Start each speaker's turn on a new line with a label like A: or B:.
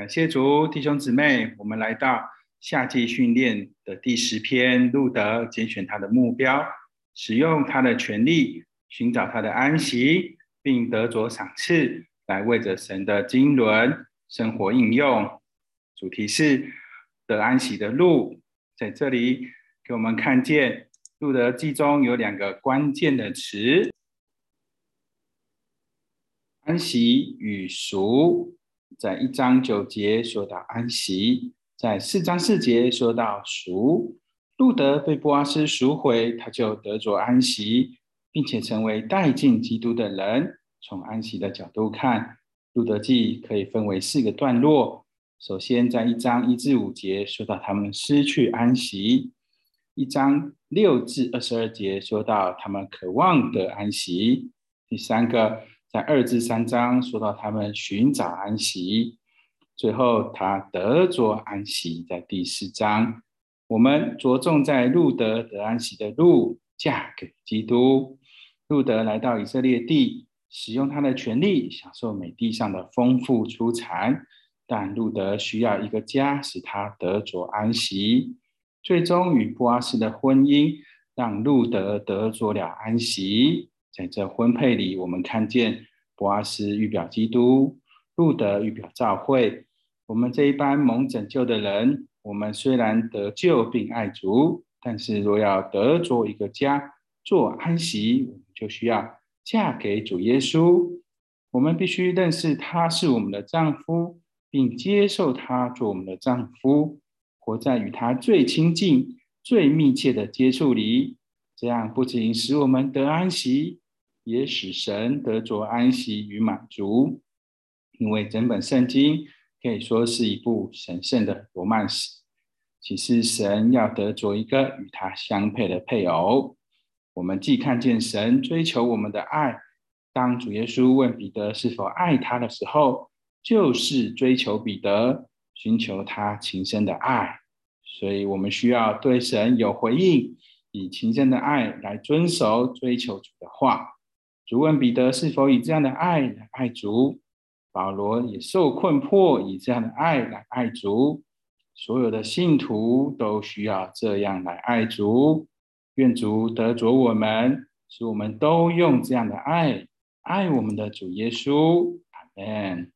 A: 感谢主，弟兄姊妹，我们来到夏季训练的第十篇，路德拣选他的目标，使用他的权利，寻找他的安息，并得着赏赐，来为着神的经纶生活应用。主题是得安息的路，在这里给我们看见路德记中有两个关键的词：安息与赎。在一章九节说到安息，在四章四节说到赎。路德被波阿斯赎回，他就得着安息，并且成为带进基督的人。从安息的角度看，路德记可以分为四个段落。首先，在一章一至五节说到他们失去安息；一章六至二十二节说到他们渴望得安息；第三个。在二至三章说到他们寻找安息，最后他得着安息。在第四章，我们着重在路德得安息的路，嫁给基督。路德来到以色列地，使用他的权利，享受美地上的丰富出产。但路德需要一个家，使他得着安息。最终与布阿斯的婚姻，让路德得着了安息。在这婚配里，我们看见博阿斯预表基督，路德预表教会。我们这一班蒙拯救的人，我们虽然得救并爱主，但是若要得着一个家做安息，我们就需要嫁给主耶稣。我们必须认识他是我们的丈夫，并接受他做我们的丈夫，活在与他最亲近、最密切的接触里。这样不仅使我们得安息，也使神得着安息与满足。因为整本圣经可以说是一部神圣的罗曼史。其实神要得着一个与他相配的配偶。我们既看见神追求我们的爱，当主耶稣问彼得是否爱他的时候，就是追求彼得，寻求他情深的爱。所以，我们需要对神有回应。以情深的爱来遵守、追求主的话。主问彼得是否以这样的爱来爱主，保罗也受困迫，以这样的爱来爱主。所有的信徒都需要这样来爱主。愿主得着我们，使我们都用这样的爱爱我们的主耶稣。阿门。